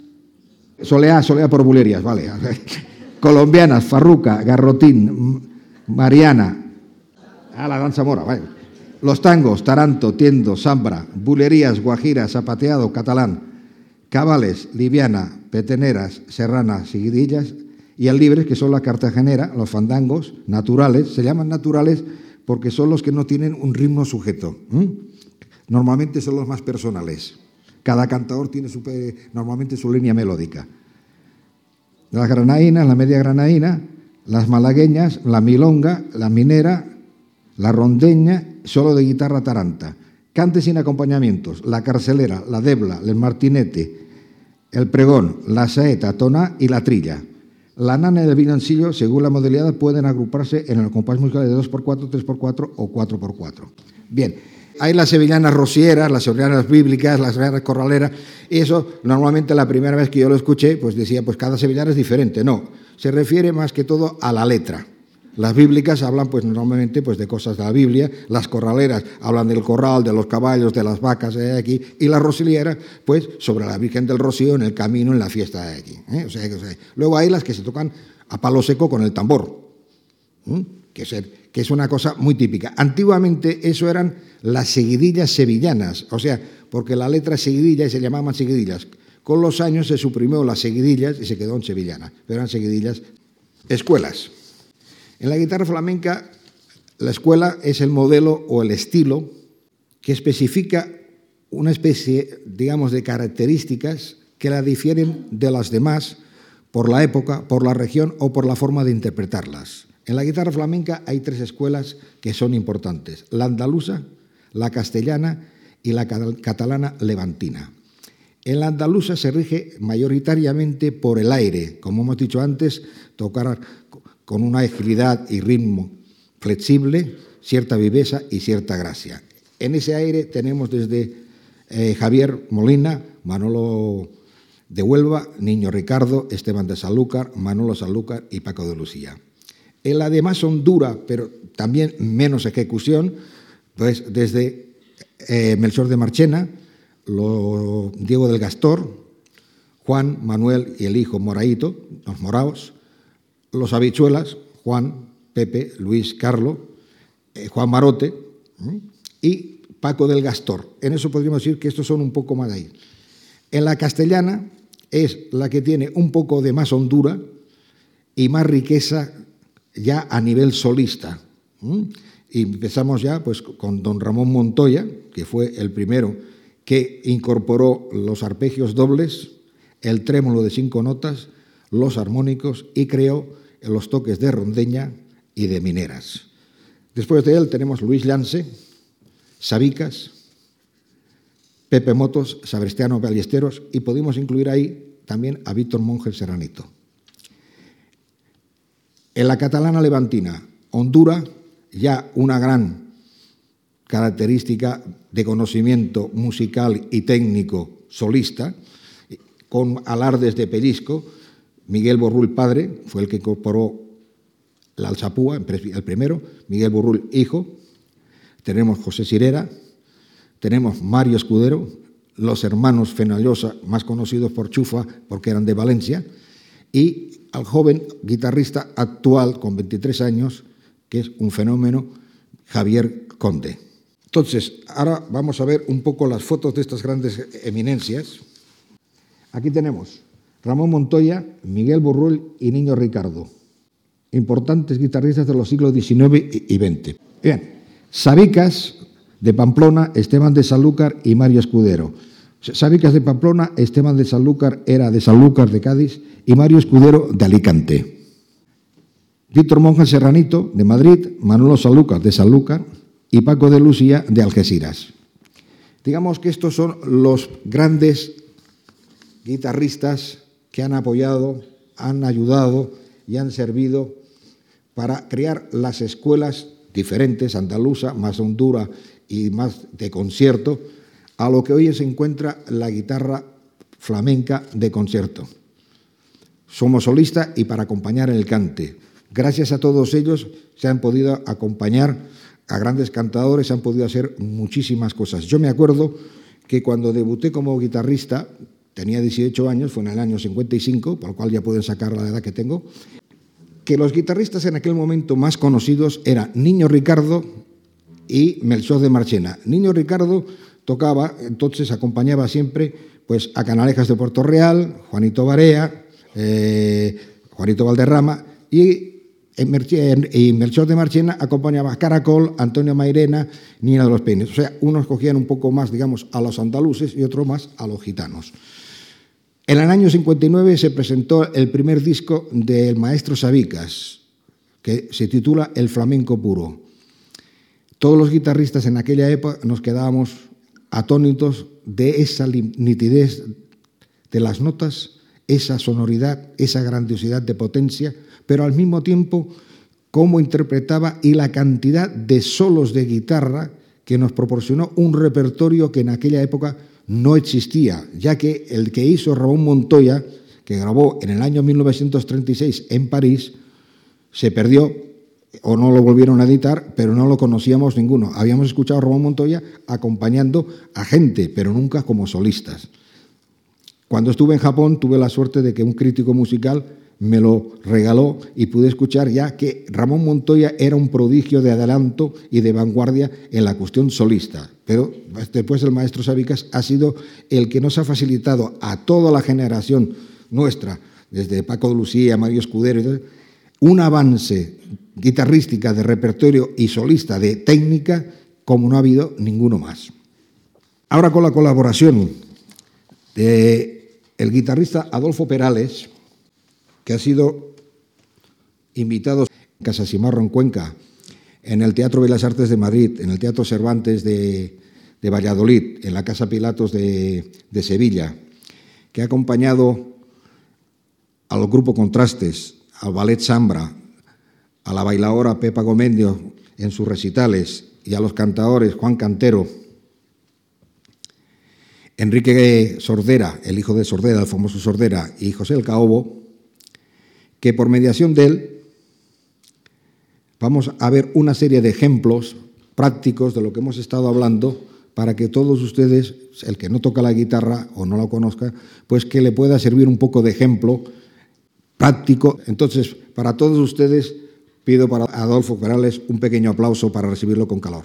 Soleá, Soleá por bulerías, vale. Colombianas, Farruca, Garrotín, Mariana, a la danza mora, vale. Los tangos, Taranto, Tiendo, Zambra, Bulerías, Guajira, Zapateado, Catalán, Cabales, Liviana, Peteneras, Serranas, Seguidillas y al Libres, que son la cartagenera, los fandangos naturales, se llaman naturales porque son los que no tienen un ritmo sujeto. Normalmente son los más personales. Cada cantador tiene normalmente su línea melódica. Las granadinas, la media granadina, las malagueñas, la milonga, la minera, la rondeña, solo de guitarra taranta. Cante sin acompañamientos, la carcelera, la debla, el martinete, el pregón, la saeta, tona y la trilla. La nana y el vinancillo, según la modalidad, pueden agruparse en el compás musical de 2x4, 3x4 o 4x4. Bien, Hay las sevillanas rosieras, las sevillanas bíblicas, las sevillanas corraleras, y eso normalmente la primera vez que yo lo escuché, pues decía, pues cada sevillana es diferente. No, se refiere más que todo a la letra. Las bíblicas hablan pues normalmente pues de cosas de la Biblia, las corraleras hablan del corral, de los caballos, de las vacas de aquí, y las rosilieras pues sobre la Virgen del Rocío en el camino, en la fiesta de aquí. ¿eh? Luego hay las que se tocan a palo seco con el tambor, que, es, que es una cosa muy típica. Antiguamente eso eran las seguidillas sevillanas, o sea, porque la letra seguidilla y se llamaban seguidillas. Con los años se suprimió las seguidillas y se quedó en sevillana, pero eran seguidillas escuelas. En la guitarra flamenca, la escuela es el modelo o el estilo que especifica una especie, digamos, de características que la difieren de las demás por la época, por la región o por la forma de interpretarlas. En la guitarra flamenca hay tres escuelas que son importantes, la andaluza, la castellana y la catalana levantina. En la andaluza se rige mayoritariamente por el aire, como hemos dicho antes, tocar con una agilidad y ritmo flexible, cierta viveza y cierta gracia. En ese aire tenemos desde eh, Javier Molina, Manolo de Huelva, Niño Ricardo, Esteban de Sanlúcar, Manolo Sanlúcar y Paco de Lucía. En la de más hondura, pero también menos ejecución, pues desde eh, Melchor de Marchena, Diego del Gastor, Juan, Manuel y el hijo Moraito, los moraos, los habichuelas, Juan, Pepe, Luis, Carlo, eh, Juan Marote y Paco del Gastor. En eso podríamos decir que estos son un poco más ahí. En la castellana es la que tiene un poco de más hondura y más riqueza ya a nivel solista. Empezamos ya pues, con don Ramón Montoya, que fue el primero que incorporó los arpegios dobles, el trémolo de cinco notas, los armónicos y creó los toques de rondeña y de mineras. Después de él tenemos Luis Lance, Sabicas, Pepe Motos, Sabristiano Ballesteros y podemos incluir ahí también a Víctor Monge Serranito. En la catalana levantina, Honduras, ya una gran característica de conocimiento musical y técnico solista, con alardes de pellizco, Miguel Borrul padre fue el que incorporó la alzapúa, el primero, Miguel Borrul hijo, tenemos José Sirera, tenemos Mario Escudero, los hermanos Fenallosa, más conocidos por Chufa porque eran de Valencia, y al joven guitarrista actual con 23 años, que es un fenómeno, Javier Conde. Entonces, ahora vamos a ver un poco las fotos de estas grandes eminencias. Aquí tenemos Ramón Montoya, Miguel Borrull y Niño Ricardo, importantes guitarristas de los siglos XIX y XX. Bien, Sabicas de Pamplona, Esteban de Sanlúcar y Mario Escudero. Sabicas de Pamplona, Esteban de Sanlúcar era de Sanlúcar de Cádiz y Mario Escudero de Alicante. Víctor Monja Serranito de Madrid, Manolo Sanlúcar de Sanlúcar y Paco de Lucía de Algeciras. Digamos que estos son los grandes guitarristas que han apoyado, han ayudado y han servido para crear las escuelas diferentes, andaluza, más hondura y más de concierto, a lo que hoy se encuentra la guitarra flamenca de concierto. Somos solistas y para acompañar el cante. Gracias a todos ellos se han podido acompañar a grandes cantadores, se han podido hacer muchísimas cosas. Yo me acuerdo que cuando debuté como guitarrista tenía 18 años, fue en el año 55, por lo cual ya pueden sacar la edad que tengo, que los guitarristas en aquel momento más conocidos eran Niño Ricardo y Melchor de Marchena. Niño Ricardo tocaba, entonces acompañaba siempre pues, a Canalejas de Puerto Real, Juanito Barea, eh, Juanito Valderrama y y Melchor de Marchena acompañaba a Caracol, Antonio Mairena, Nina de los Peines. O sea, unos cogían un poco más, digamos, a los andaluces y otros más a los gitanos. En el año 59 se presentó el primer disco del maestro Sabicas, que se titula El flamenco puro. Todos los guitarristas en aquella época nos quedábamos atónitos de esa nitidez de las notas, esa sonoridad, esa grandiosidad de potencia, pero al mismo tiempo cómo interpretaba y la cantidad de solos de guitarra que nos proporcionó un repertorio que en aquella época no existía, ya que el que hizo Ramón Montoya, que grabó en el año 1936 en París, se perdió o no lo volvieron a editar, pero no lo conocíamos ninguno. Habíamos escuchado a Ramón Montoya acompañando a gente, pero nunca como solistas. Cuando estuve en Japón tuve la suerte de que un crítico musical me lo regaló y pude escuchar ya que Ramón Montoya era un prodigio de adelanto y de vanguardia en la cuestión solista. Pero después el maestro Sabicas ha sido el que nos ha facilitado a toda la generación nuestra, desde Paco de Lucía, Mario Escudero, un avance guitarrística de repertorio y solista de técnica como no ha habido ninguno más. Ahora con la colaboración de el guitarrista Adolfo Perales, que ha sido invitado en Casa Simarro en Cuenca, en el Teatro Bellas Artes de Madrid, en el Teatro Cervantes de, Valladolid, en la Casa Pilatos de, de Sevilla, que ha acompañado al grupo Contrastes, al Ballet Sambra, a la bailadora Pepa Gomendio en sus recitales y a los cantadores Juan Cantero, Enrique Sordera, el hijo de Sordera, el famoso Sordera, y José el Caobo, que por mediación de él vamos a ver una serie de ejemplos prácticos de lo que hemos estado hablando para que todos ustedes, el que no toca la guitarra o no la conozca, pues que le pueda servir un poco de ejemplo práctico. Entonces, para todos ustedes, pido para Adolfo Perales un pequeño aplauso para recibirlo con calor.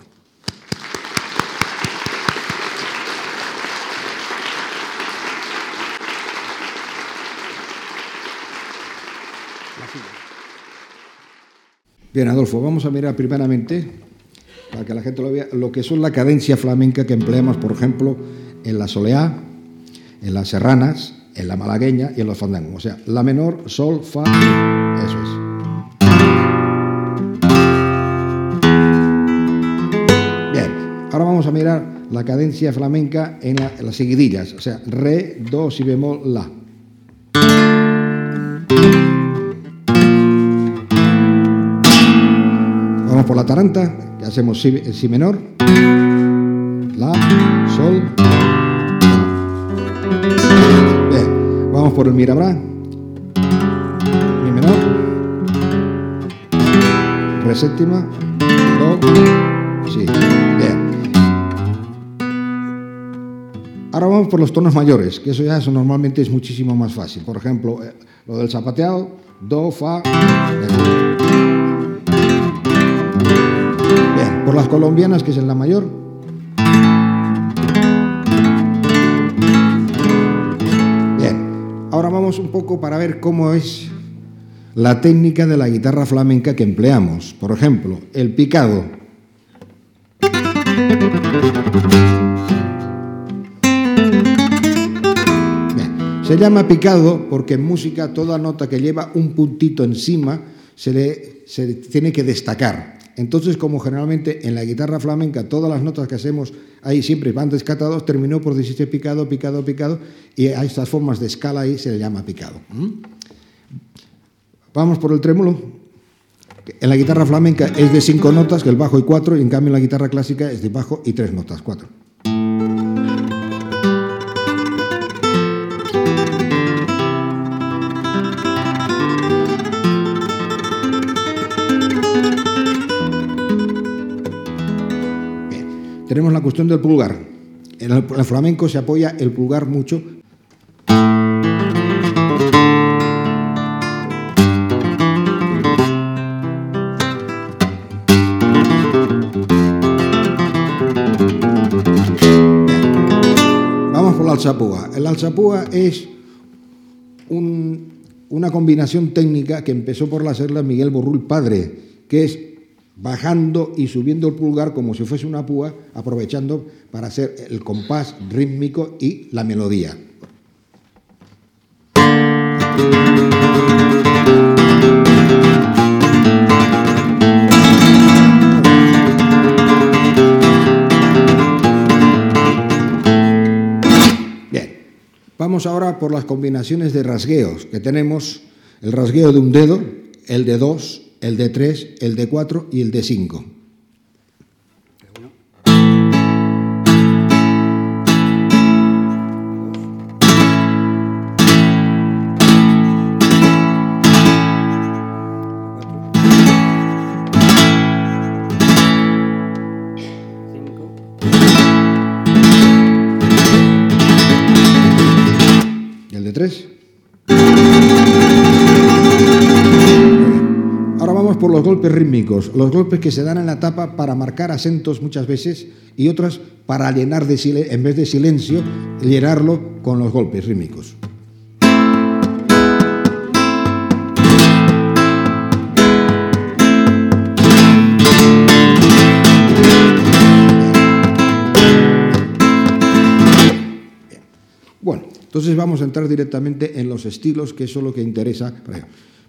Bien, Adolfo, vamos a mirar primeramente, para que la gente lo vea, lo que son la cadencia flamenca que empleamos, por ejemplo, en la soleá, en las serranas, en la malagueña y en los fandangos. O sea, la menor, sol, fa, eso es. Bien, ahora vamos a mirar la cadencia flamenca en, las seguidillas, o sea, re, do, si bemol, la. por la taranta, que hacemos si, menor, la, sol, vamos por el mirabra, mi menor, re séptima, do, si. Bien. Ahora vamos por los tonos mayores, que eso ya eso normalmente es muchísimo más fácil. Por ejemplo, eh, lo del zapateado, do, fa. por las colombianas, que es en la mayor. Vamos un poco para ver cómo es la técnica de la guitarra flamenca que empleamos. Por ejemplo, el picado. Se llama picado porque en música toda nota que lleva un puntito encima se le se tiene que destacar. Entonces, como generalmente en la guitarra flamenca todas las notas que hacemos ahí siempre van descatados, terminó por decirse picado, picado, picado, y a estas formas de escala ahí se le llama picado. Vamos por el trémulo. En la guitarra flamenca es de cinco notas, que el bajo y cuatro, y en cambio en la guitarra clásica es de bajo y tres notas, cuatro. Tenemos la cuestión del pulgar. En el, flamenco se apoya el pulgar mucho. Vamos por la alzapúa. El alzapúa es una combinación técnica que empezó por la serla Miguel Borrul padre, que es bajando y subiendo el pulgar como si fuese una púa, aprovechando para hacer el compás rítmico y la melodía. Bien, vamos ahora por las combinaciones de rasgueos que tenemos, el rasgueo de un dedo, el de dos, el de 3, el de 4 y el de 5. Los golpes rítmicos, los golpes que se dan en la tapa para marcar acentos muchas veces y otras para llenar de en vez de silencio, llenarlo con los golpes rítmicos. Bueno, entonces vamos a entrar directamente en los estilos, que eso es lo que interesa.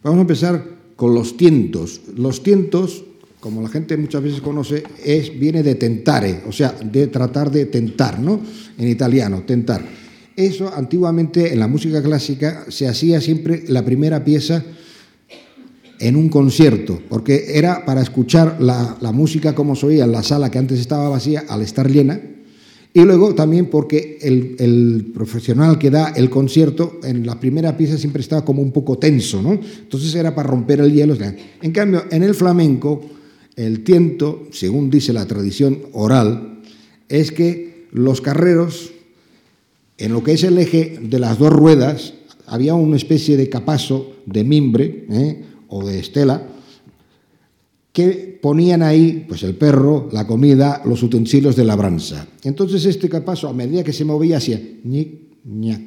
Vamos a empezar con los tientos. Los tientos, como la gente muchas veces conoce, es, viene de tentare, o sea, de tratar de tentar, ¿no? En italiano, tentar. Eso antiguamente en la música clásica se hacía siempre la primera pieza en un concierto, porque era para escuchar la, la música como se oía en la sala que antes estaba vacía al estar llena, y luego también porque el, profesional que da el concierto en la primera pieza siempre estaba como un poco tenso, ¿no? Entonces era para romper el hielo. En cambio, en el flamenco, el tiento, según dice la tradición oral, es que los carreros, en lo que es el eje de las dos ruedas, había una especie de capazo de mimbre ¿eh? o de estela que ponían ahí pues el perro, la comida, los utensilios de labranza. Entonces este capazo, a medida que se movía, hacía ñic, ñac,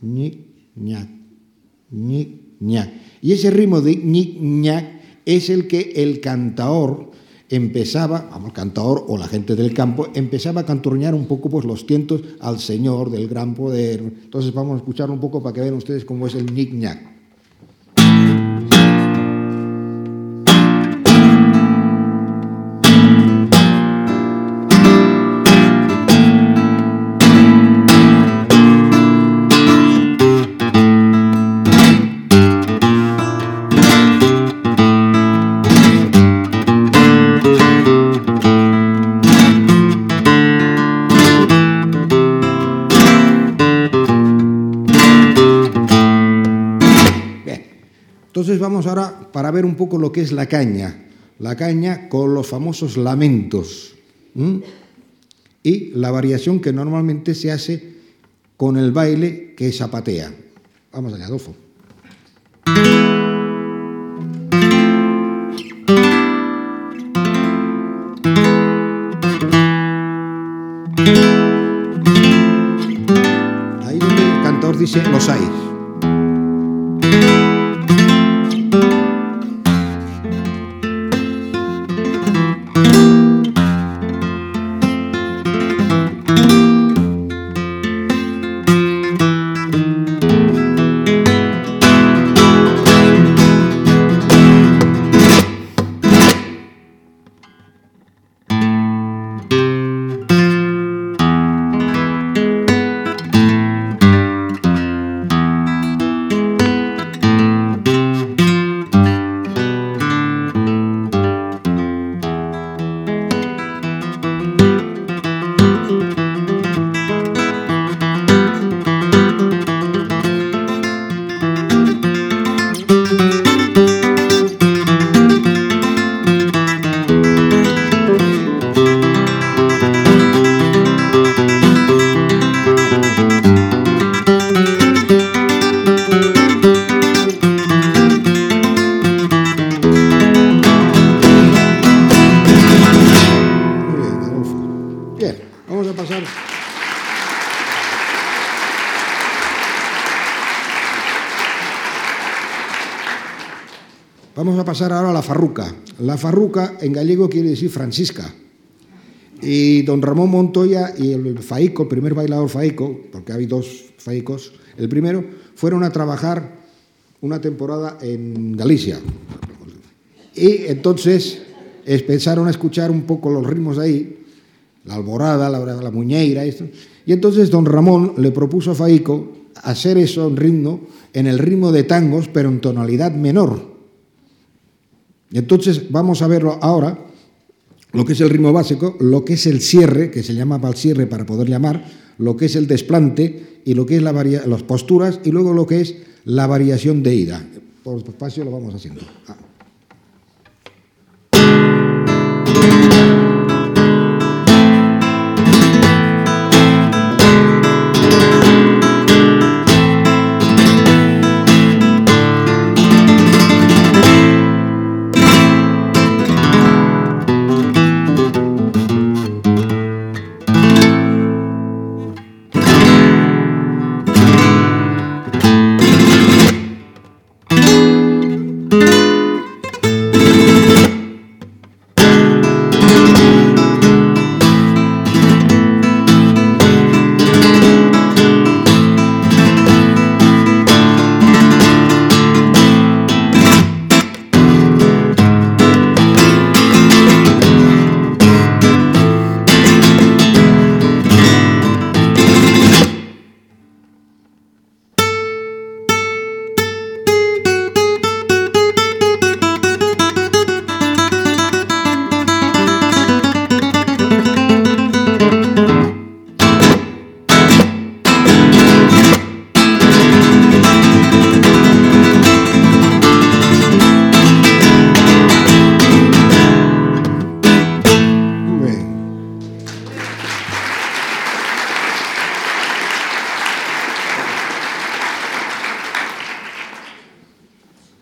ñic, ñac, ñic, ñac. Y ese ritmo de ñic, es el que el cantaor empezaba, vamos, el cantaor o la gente del campo, empezaba a canturñar un poco pues, los tientos al Señor del gran poder. Entonces vamos a escuchar un poco para que vean ustedes cómo es el ñic. Ver un poco lo que es la caña. La caña con los famosos lamentos. Y la variación que normalmente se hace con el baile que zapatea. Vamos allá, Adolfo. Ahí donde el cantor dice los hay. Pasar ahora a la farruca. La farruca en gallego quiere decir Francisca. Y don Ramón Montoya y el faico, el primer bailador faico, porque hay dos faicos, el primero, fueron a trabajar una temporada en Galicia. Y entonces empezaron a escuchar un poco los ritmos de ahí, la alborada, la, la muñeira, esto. Y entonces don Ramón le propuso a Faico hacer eso en ritmo, en el ritmo de tangos, pero en tonalidad menor. Entonces vamos a verlo ahora, lo que es el ritmo básico, lo que es el cierre, que se llama el cierre para poder llamar, lo que es el desplante y lo que es la las posturas y luego lo que es la variación de ida. Por espacio lo vamos haciendo. Ah.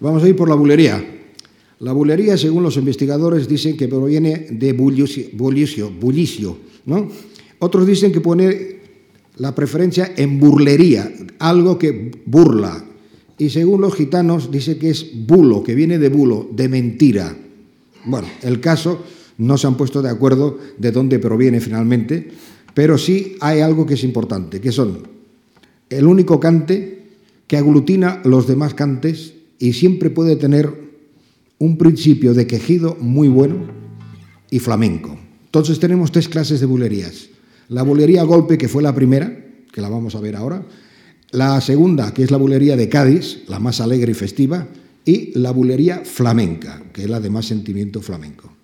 Vamos a ir por la bulería. La bulería, según los investigadores, dicen que proviene de bullicio, bullicio, ¿no? Otros dicen que pone la preferencia en burlería, algo que burla. Y según los gitanos, dice que es bulo, que viene de bulo, de mentira. Bueno, el caso no se han puesto de acuerdo de dónde proviene finalmente, pero sí hay algo que es importante, que son el único cante que aglutina los demás cantes y siempre puede tener un principio de quejido muy bueno y flamenco. Entonces tenemos tres clases de bulerías. La bulería golpe, que fue la primera, que la vamos a ver ahora. La segunda, que es la bulería de Cádiz, la más alegre y festiva. Y la bulería flamenca, que es la de más sentimiento flamenco.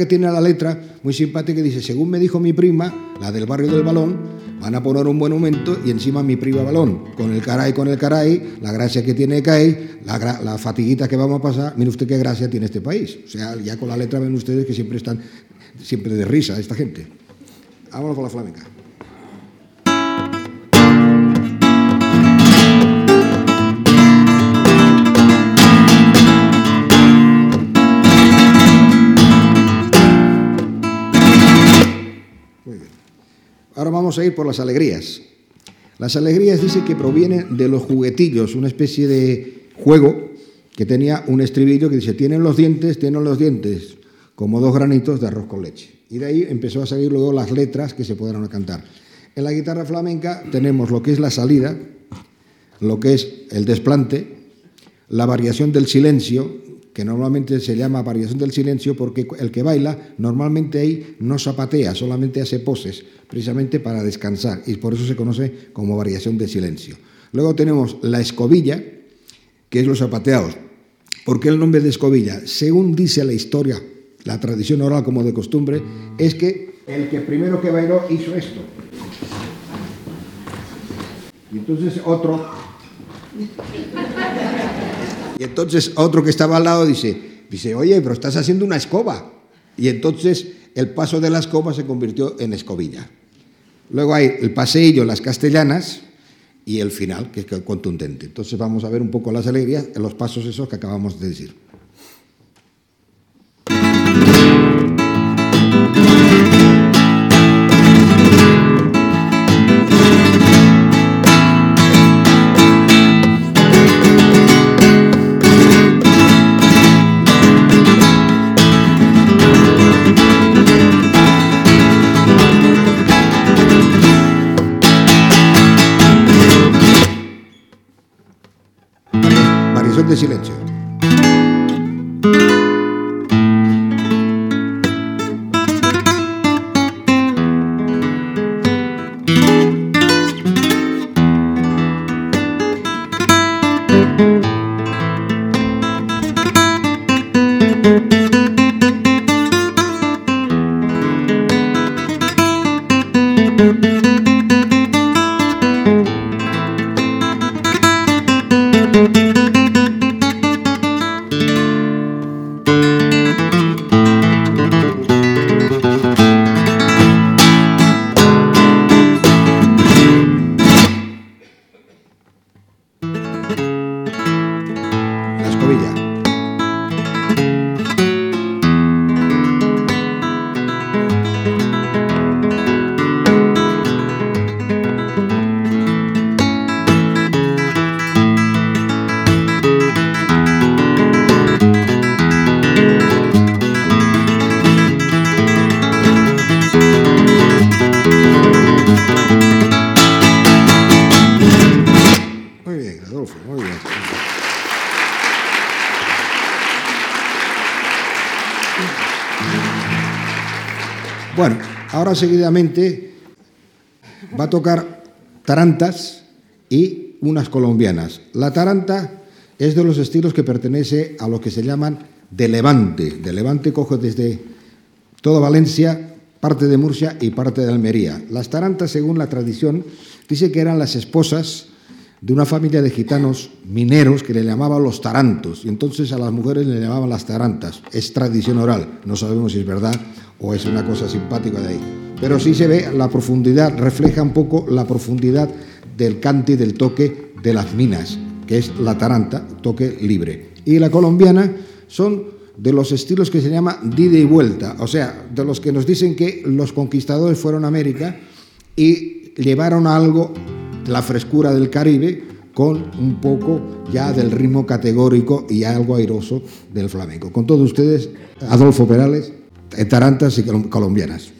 Que tiene la letra muy simpática que dice, según me dijo mi prima, la del barrio del balón, van a poner un buen momento y encima mi prima balón, con el caray, con el caray, la gracia que tiene caray, la, la fatiguita que vamos a pasar, mire usted qué gracia tiene este país. O sea, ya con la letra ven ustedes que siempre están, siempre de risa esta gente. Vámonos con la flamenca. Ahora vamos a ir por las alegrías. Las alegrías dice que provienen de los juguetillos, una especie de juego que tenía un estribillo que dice, tienen los dientes, tienen los dientes, como dos granitos de arroz con leche. Y de ahí empezó a salir luego las letras que se podrán cantar. En la guitarra flamenca tenemos lo que es la salida, lo que es el desplante, la variación del silencio, normalmente se llama variación del silencio porque el que baila normalmente ahí no zapatea, solamente hace poses, precisamente para descansar, y por eso se conoce como variación de silencio. Luego tenemos la escobilla, que es los zapateados. ¿Por qué el nombre de escobilla? Según dice la historia, la tradición oral como de costumbre, es que el que primero que bailó hizo esto. Y entonces otro y entonces otro que estaba al lado dice, dice, oye, pero estás haciendo una escoba. Y entonces el paso de la escoba se convirtió en escobilla. Luego hay el paseillo, las castellanas y el final, que es contundente. Entonces vamos a ver un poco las alegrías en los pasos esos que acabamos de decir. Bueno, Seguidamente va a tocar tarantas y unas colombianas. La taranta es de los estilos que pertenece a lo que se llaman de Levante. De Levante coge desde toda Valencia, parte de Murcia y parte de Almería. Las tarantas, según la tradición, dice que eran las esposas de una familia de gitanos mineros que le llamaban los tarantos, y entonces a las mujeres le llamaban las tarantas. Es tradición oral, no sabemos si es verdad o es una cosa simpática de ahí. Pero sí se ve la profundidad, refleja un poco la profundidad del cante y del toque de las minas, que es la taranta, toque libre. Y la colombiana son de los estilos que se llama dida y vuelta, o sea, de los que nos dicen que los conquistadores fueron a América y llevaron algo la frescura del Caribe con un poco ya del ritmo categórico y algo airoso del flamenco. Con todos ustedes, Adolfo Perales, Tarantas y Colombianas.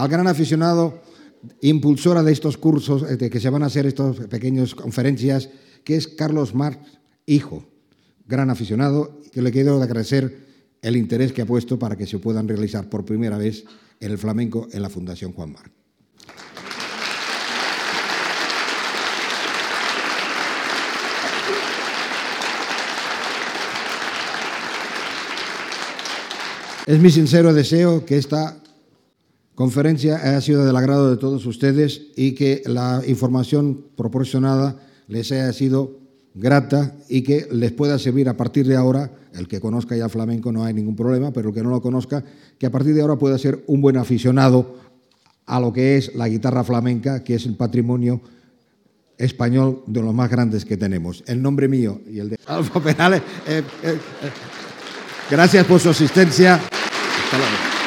al gran aficionado, impulsora de estos cursos, eh, de que se van a hacer estas pequeñas conferencias, que es Carlos Marx, hijo, gran aficionado, que le quiero agradecer el interés que ha puesto para que se puedan realizar por primera vez en el flamenco en la Fundación Juan Marc. Es mi sincero deseo que esta conferencia haya sido del agrado de todos ustedes y que la información proporcionada les haya sido grata y que les pueda servir a partir de ahora, el que conozca ya flamenco no hay ningún problema, pero el que no lo conozca, que a partir de ahora pueda ser un buen aficionado a lo que es la guitarra flamenca, que es el patrimonio español de los más grandes que tenemos. El nombre mío y el de Alfa Penales. Eh, eh, eh, gracias por su asistencia. Hasta luego.